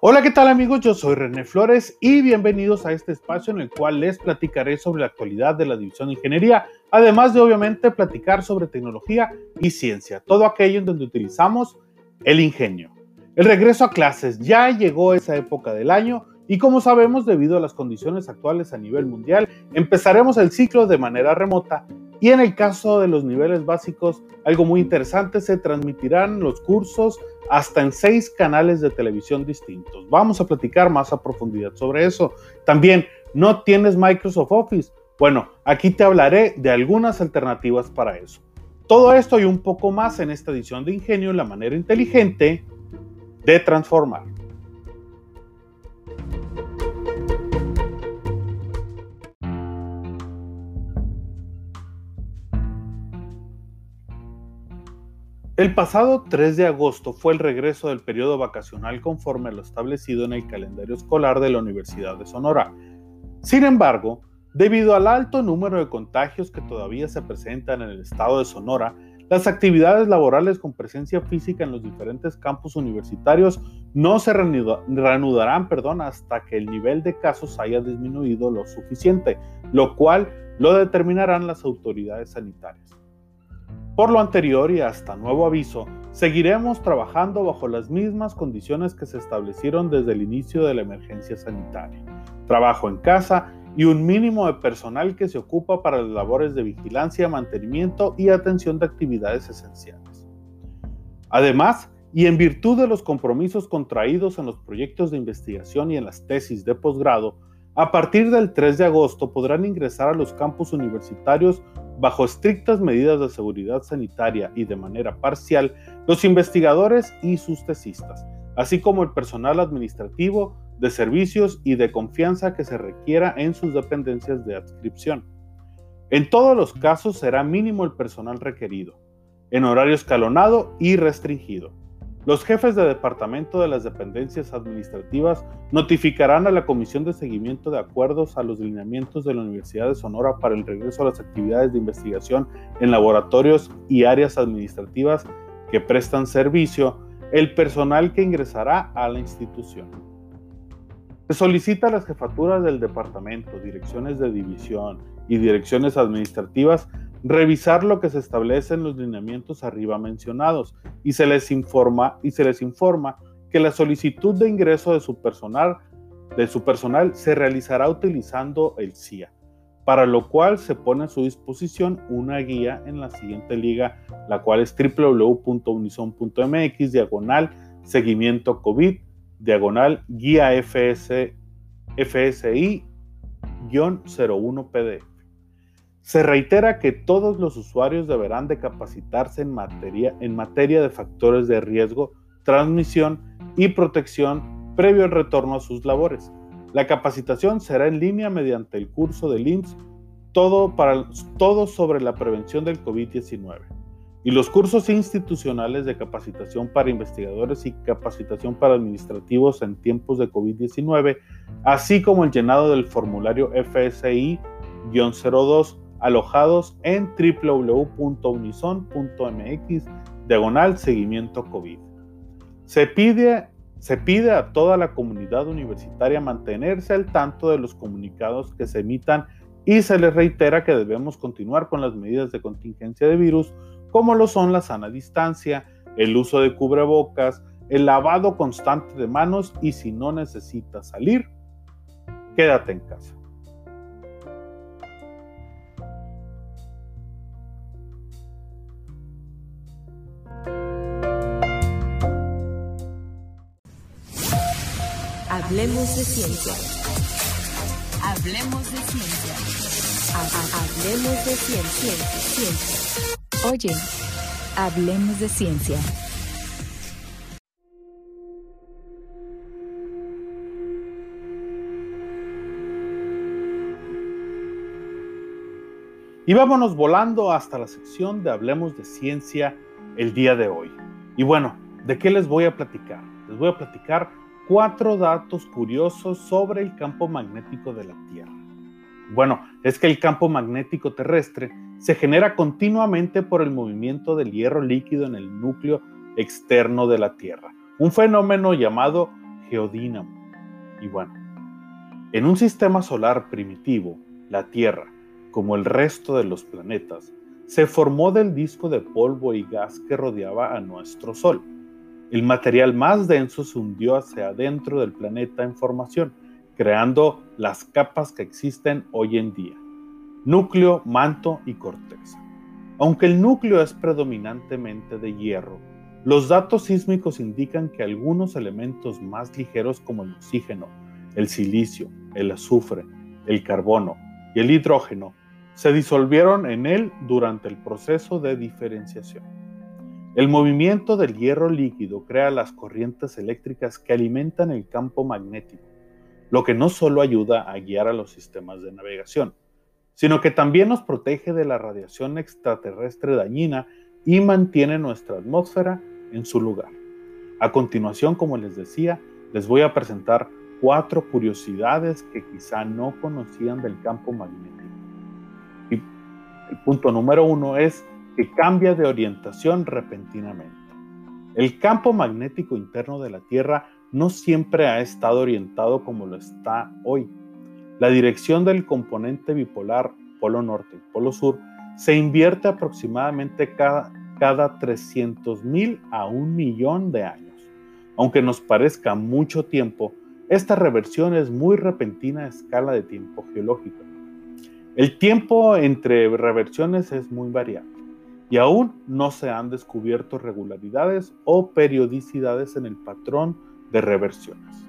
Hola, ¿qué tal amigos? Yo soy René Flores y bienvenidos a este espacio en el cual les platicaré sobre la actualidad de la División de Ingeniería, además de obviamente platicar sobre tecnología y ciencia, todo aquello en donde utilizamos el ingenio. El regreso a clases ya llegó esa época del año y como sabemos debido a las condiciones actuales a nivel mundial, empezaremos el ciclo de manera remota y en el caso de los niveles básicos, algo muy interesante, se transmitirán los cursos hasta en seis canales de televisión distintos. Vamos a platicar más a profundidad sobre eso. También, ¿no tienes Microsoft Office? Bueno, aquí te hablaré de algunas alternativas para eso. Todo esto y un poco más en esta edición de Ingenio, la manera inteligente de transformar. El pasado 3 de agosto fue el regreso del periodo vacacional conforme a lo establecido en el calendario escolar de la Universidad de Sonora. Sin embargo, debido al alto número de contagios que todavía se presentan en el estado de Sonora, las actividades laborales con presencia física en los diferentes campus universitarios no se reanudarán perdón, hasta que el nivel de casos haya disminuido lo suficiente, lo cual lo determinarán las autoridades sanitarias. Por lo anterior y hasta nuevo aviso, seguiremos trabajando bajo las mismas condiciones que se establecieron desde el inicio de la emergencia sanitaria. Trabajo en casa y un mínimo de personal que se ocupa para las labores de vigilancia, mantenimiento y atención de actividades esenciales. Además, y en virtud de los compromisos contraídos en los proyectos de investigación y en las tesis de posgrado, a partir del 3 de agosto podrán ingresar a los campus universitarios bajo estrictas medidas de seguridad sanitaria y de manera parcial los investigadores y sus tesistas, así como el personal administrativo, de servicios y de confianza que se requiera en sus dependencias de adscripción. En todos los casos será mínimo el personal requerido, en horario escalonado y restringido. Los jefes de departamento de las dependencias administrativas notificarán a la Comisión de Seguimiento de Acuerdos a los lineamientos de la Universidad de Sonora para el regreso a las actividades de investigación en laboratorios y áreas administrativas que prestan servicio el personal que ingresará a la institución. Se solicita a las jefaturas del departamento, direcciones de división y direcciones administrativas revisar lo que se establece en los lineamientos arriba mencionados y se les informa y se les informa que la solicitud de ingreso de su personal de su personal se realizará utilizando el CIA, para lo cual se pone a su disposición una guía en la siguiente liga, la cual es www.unison.mx diagonal seguimiento COVID diagonal guía FS, FSI-01 PDF. Se reitera que todos los usuarios deberán de capacitarse en materia, en materia de factores de riesgo, transmisión y protección previo al retorno a sus labores. La capacitación será en línea mediante el curso del IMSS, todo, para, todo sobre la prevención del COVID-19 y los cursos institucionales de capacitación para investigadores y capacitación para administrativos en tiempos de COVID-19, así como el llenado del formulario FSI-02 alojados en www.unison.mx diagonal seguimiento COVID. Se pide, se pide a toda la comunidad universitaria mantenerse al tanto de los comunicados que se emitan y se les reitera que debemos continuar con las medidas de contingencia de virus como lo son la sana distancia, el uso de cubrebocas, el lavado constante de manos y si no necesitas salir, quédate en casa. Hablemos de ciencia. Hablemos de ciencia. Hablemos de ciencia. ciencia. Oye, Hablemos de ciencia. Y vámonos volando hasta la sección de Hablemos de Ciencia el día de hoy. Y bueno, ¿de qué les voy a platicar? Les voy a platicar cuatro datos curiosos sobre el campo magnético de la Tierra. Bueno, es que el campo magnético terrestre se genera continuamente por el movimiento del hierro líquido en el núcleo externo de la Tierra, un fenómeno llamado geodínamo. Y bueno, en un sistema solar primitivo, la Tierra, como el resto de los planetas, se formó del disco de polvo y gas que rodeaba a nuestro Sol. El material más denso se hundió hacia adentro del planeta en formación, creando las capas que existen hoy en día, núcleo, manto y corteza. Aunque el núcleo es predominantemente de hierro, los datos sísmicos indican que algunos elementos más ligeros como el oxígeno, el silicio, el azufre, el carbono y el hidrógeno se disolvieron en él durante el proceso de diferenciación. El movimiento del hierro líquido crea las corrientes eléctricas que alimentan el campo magnético, lo que no solo ayuda a guiar a los sistemas de navegación, sino que también nos protege de la radiación extraterrestre dañina y mantiene nuestra atmósfera en su lugar. A continuación, como les decía, les voy a presentar cuatro curiosidades que quizá no conocían del campo magnético. El punto número uno es que cambia de orientación repentinamente. El campo magnético interno de la Tierra no siempre ha estado orientado como lo está hoy. La dirección del componente bipolar polo norte y polo sur se invierte aproximadamente cada, cada 300.000 a un millón de años. Aunque nos parezca mucho tiempo, esta reversión es muy repentina a escala de tiempo geológico. El tiempo entre reversiones es muy variable y aún no se han descubierto regularidades o periodicidades en el patrón de reversiones.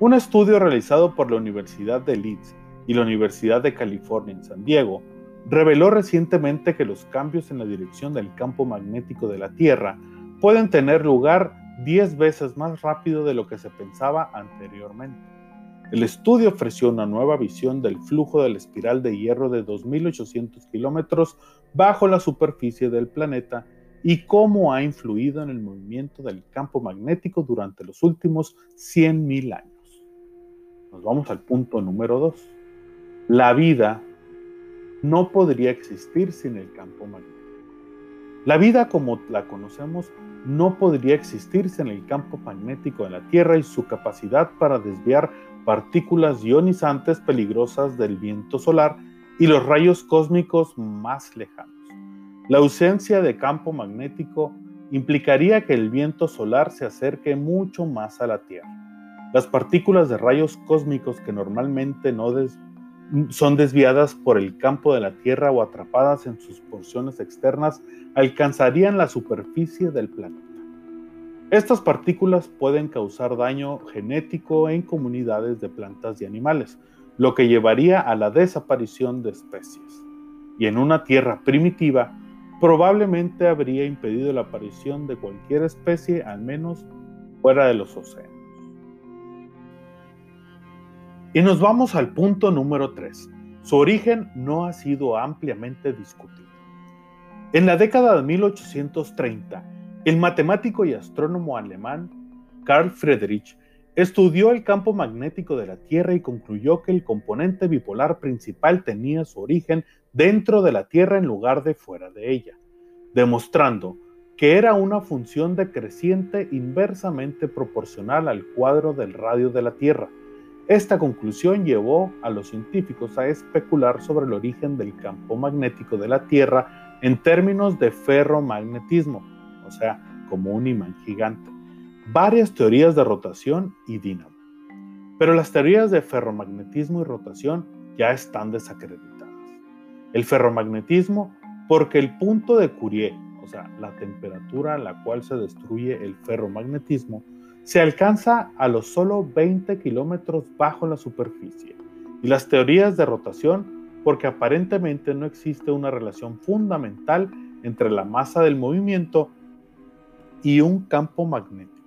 Un estudio realizado por la Universidad de Leeds y la Universidad de California en San Diego reveló recientemente que los cambios en la dirección del campo magnético de la Tierra pueden tener lugar 10 veces más rápido de lo que se pensaba anteriormente. El estudio ofreció una nueva visión del flujo de la espiral de hierro de 2.800 kilómetros bajo la superficie del planeta y cómo ha influido en el movimiento del campo magnético durante los últimos 100.000 años. Nos vamos al punto número 2. La vida no podría existir sin el campo magnético. La vida como la conocemos no podría existir sin el campo magnético de la Tierra y su capacidad para desviar partículas ionizantes peligrosas del viento solar y los rayos cósmicos más lejanos. La ausencia de campo magnético implicaría que el viento solar se acerque mucho más a la Tierra. Las partículas de rayos cósmicos que normalmente no son desviadas por el campo de la Tierra o atrapadas en sus porciones externas alcanzarían la superficie del planeta. Estas partículas pueden causar daño genético en comunidades de plantas y animales, lo que llevaría a la desaparición de especies. Y en una tierra primitiva, probablemente habría impedido la aparición de cualquier especie, al menos fuera de los océanos. Y nos vamos al punto número 3. Su origen no ha sido ampliamente discutido. En la década de 1830, el matemático y astrónomo alemán Carl Friedrich estudió el campo magnético de la Tierra y concluyó que el componente bipolar principal tenía su origen dentro de la Tierra en lugar de fuera de ella, demostrando que era una función decreciente inversamente proporcional al cuadro del radio de la Tierra. Esta conclusión llevó a los científicos a especular sobre el origen del campo magnético de la Tierra en términos de ferromagnetismo, o sea, como un imán gigante, varias teorías de rotación y dínamo. Pero las teorías de ferromagnetismo y rotación ya están desacreditadas. El ferromagnetismo, porque el punto de Curie, o sea, la temperatura a la cual se destruye el ferromagnetismo, se alcanza a los solo 20 kilómetros bajo la superficie. Y las teorías de rotación, porque aparentemente no existe una relación fundamental entre la masa del movimiento y un campo magnético.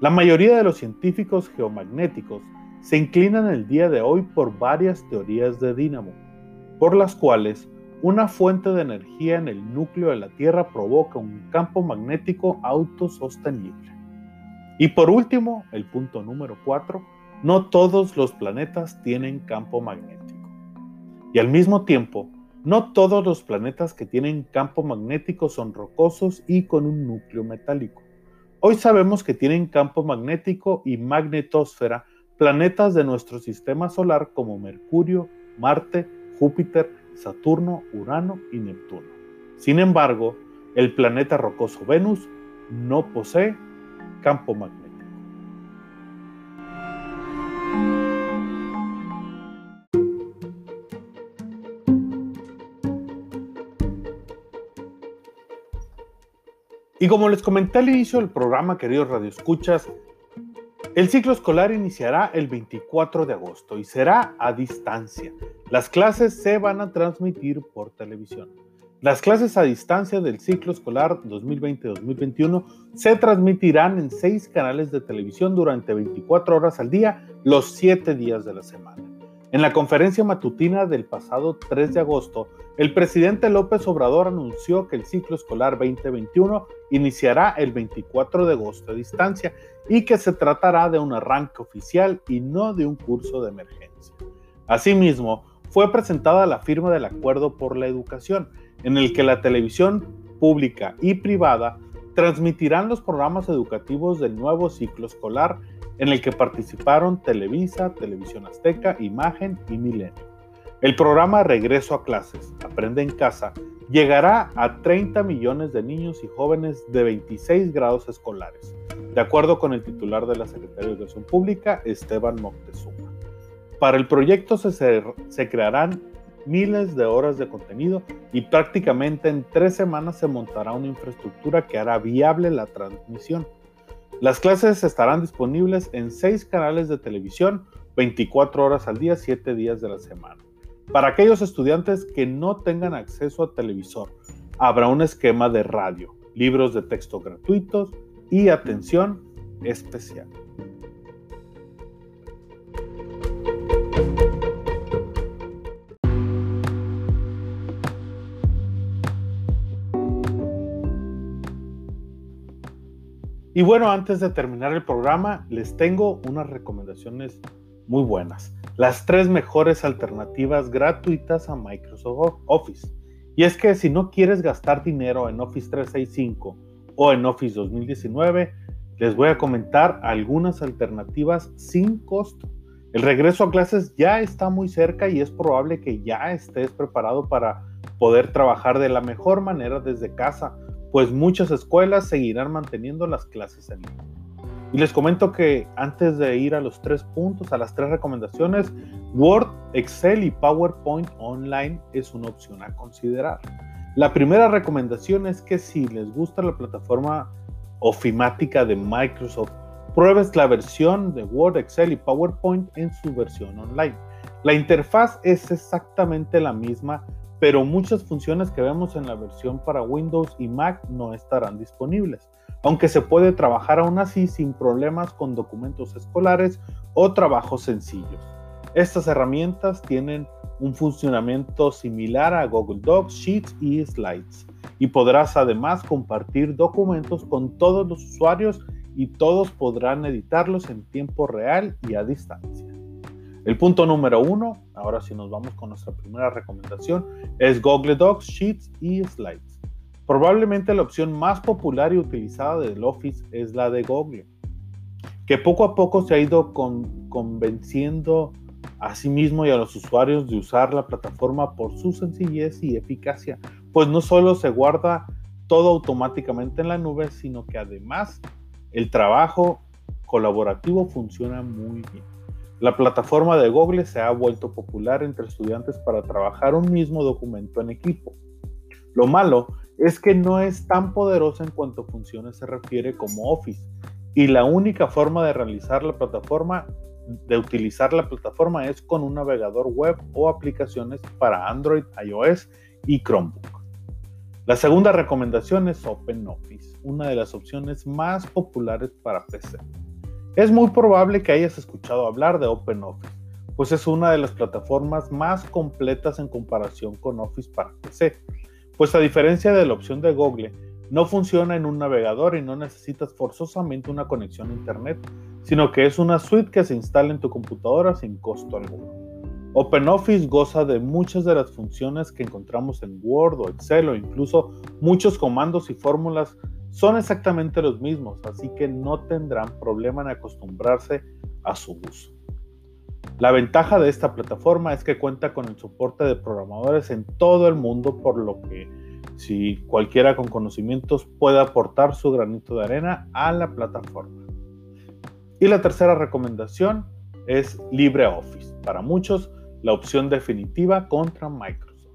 La mayoría de los científicos geomagnéticos se inclinan el día de hoy por varias teorías de dínamo, por las cuales una fuente de energía en el núcleo de la Tierra provoca un campo magnético autosostenible. Y por último, el punto número 4, no todos los planetas tienen campo magnético. Y al mismo tiempo, no todos los planetas que tienen campo magnético son rocosos y con un núcleo metálico. Hoy sabemos que tienen campo magnético y magnetosfera planetas de nuestro sistema solar como Mercurio, Marte, Júpiter, Saturno, Urano y Neptuno. Sin embargo, el planeta rocoso Venus no posee campo magnético. Y como les comenté al inicio del programa, queridos radioescuchas, el ciclo escolar iniciará el 24 de agosto y será a distancia. Las clases se van a transmitir por televisión. Las clases a distancia del ciclo escolar 2020-2021 se transmitirán en seis canales de televisión durante 24 horas al día, los siete días de la semana. En la conferencia matutina del pasado 3 de agosto, el presidente López Obrador anunció que el ciclo escolar 2021 iniciará el 24 de agosto a distancia y que se tratará de un arranque oficial y no de un curso de emergencia. Asimismo, fue presentada la firma del Acuerdo por la Educación, en el que la televisión pública y privada transmitirán los programas educativos del nuevo ciclo escolar en el que participaron Televisa, Televisión Azteca, Imagen y Milenio. El programa Regreso a Clases, Aprende en Casa, llegará a 30 millones de niños y jóvenes de 26 grados escolares, de acuerdo con el titular de la Secretaría de Educación Pública, Esteban Moctezuma. Para el proyecto se, se crearán miles de horas de contenido y prácticamente en tres semanas se montará una infraestructura que hará viable la transmisión. Las clases estarán disponibles en seis canales de televisión 24 horas al día, 7 días de la semana. Para aquellos estudiantes que no tengan acceso a televisor, habrá un esquema de radio, libros de texto gratuitos y atención especial. Y bueno, antes de terminar el programa, les tengo unas recomendaciones muy buenas. Las tres mejores alternativas gratuitas a Microsoft Office. Y es que si no quieres gastar dinero en Office 365 o en Office 2019, les voy a comentar algunas alternativas sin costo. El regreso a clases ya está muy cerca y es probable que ya estés preparado para poder trabajar de la mejor manera desde casa pues muchas escuelas seguirán manteniendo las clases en línea. Y les comento que antes de ir a los tres puntos, a las tres recomendaciones, Word, Excel y PowerPoint Online es una opción a considerar. La primera recomendación es que si les gusta la plataforma ofimática de Microsoft, pruebes la versión de Word, Excel y PowerPoint en su versión online. La interfaz es exactamente la misma pero muchas funciones que vemos en la versión para Windows y Mac no estarán disponibles, aunque se puede trabajar aún así sin problemas con documentos escolares o trabajos sencillos. Estas herramientas tienen un funcionamiento similar a Google Docs, Sheets y Slides, y podrás además compartir documentos con todos los usuarios y todos podrán editarlos en tiempo real y a distancia. El punto número uno, ahora sí nos vamos con nuestra primera recomendación, es Google Docs, Sheets y Slides. Probablemente la opción más popular y utilizada del Office es la de Google, que poco a poco se ha ido convenciendo a sí mismo y a los usuarios de usar la plataforma por su sencillez y eficacia, pues no solo se guarda todo automáticamente en la nube, sino que además el trabajo colaborativo funciona muy bien. La plataforma de Google se ha vuelto popular entre estudiantes para trabajar un mismo documento en equipo. Lo malo es que no es tan poderosa en cuanto a funciones se refiere como Office y la única forma de realizar la plataforma de utilizar la plataforma es con un navegador web o aplicaciones para Android, iOS y Chromebook. La segunda recomendación es OpenOffice, una de las opciones más populares para PC. Es muy probable que hayas escuchado hablar de OpenOffice, pues es una de las plataformas más completas en comparación con Office para PC, pues a diferencia de la opción de Google, no funciona en un navegador y no necesitas forzosamente una conexión a Internet, sino que es una suite que se instala en tu computadora sin costo alguno. OpenOffice goza de muchas de las funciones que encontramos en Word o Excel o incluso muchos comandos y fórmulas son exactamente los mismos, así que no tendrán problema en acostumbrarse a su uso. La ventaja de esta plataforma es que cuenta con el soporte de programadores en todo el mundo, por lo que si cualquiera con conocimientos puede aportar su granito de arena a la plataforma. Y la tercera recomendación es LibreOffice. Para muchos, la opción definitiva contra Microsoft.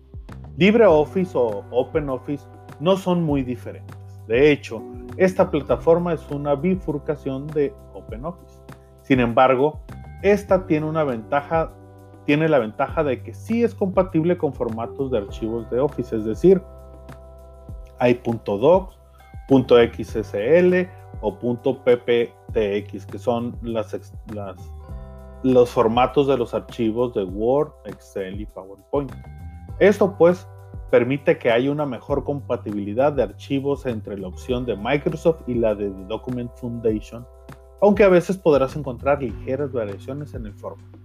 LibreOffice o OpenOffice no son muy diferentes. De hecho, esta plataforma es una bifurcación de OpenOffice. Sin embargo, esta tiene la ventaja de que sí es compatible con formatos de archivos de Office, es decir, hay .docs, .xsl o .pptx, que son los formatos de los archivos de Word, Excel y PowerPoint. Esto pues permite que haya una mejor compatibilidad de archivos entre la opción de Microsoft y la de Document Foundation, aunque a veces podrás encontrar ligeras variaciones en el formato.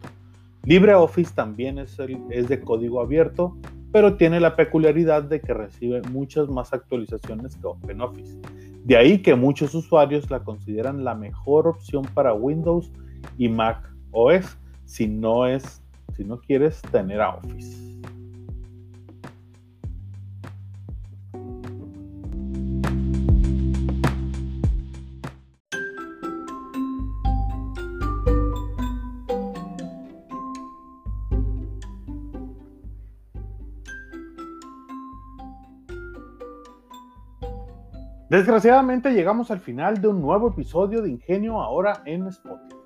LibreOffice también es, de código abierto pero tiene la peculiaridad de que recibe muchas más actualizaciones que OpenOffice. De ahí que muchos usuarios la consideran la mejor opción para Windows y Mac OS si no si no quieres tener a Office. Desgraciadamente llegamos al final de un nuevo episodio de Ingenio ahora en Spotify.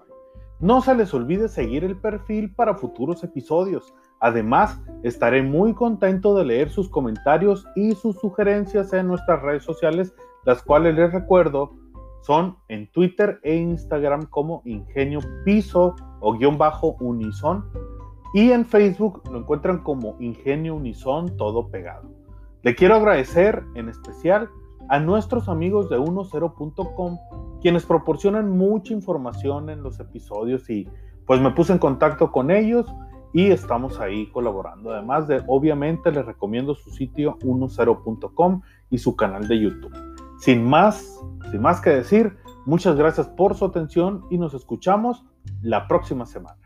No se les olvide seguir el perfil para futuros episodios. Además, estaré muy contento de leer sus comentarios y sus sugerencias en nuestras redes sociales, las cuales les recuerdo son en Twitter e Instagram como Ingenio Piso o guion bajo Unison y en Facebook lo encuentran como Ingenio Unison todo pegado. Le quiero agradecer en especial a nuestros amigos de 10.com, quienes proporcionan mucha información en los episodios y pues me puse en contacto con ellos y estamos ahí colaborando. Además de, obviamente, les recomiendo su sitio 10.com y su canal de YouTube. Sin más, sin más que decir, muchas gracias por su atención y nos escuchamos la próxima semana.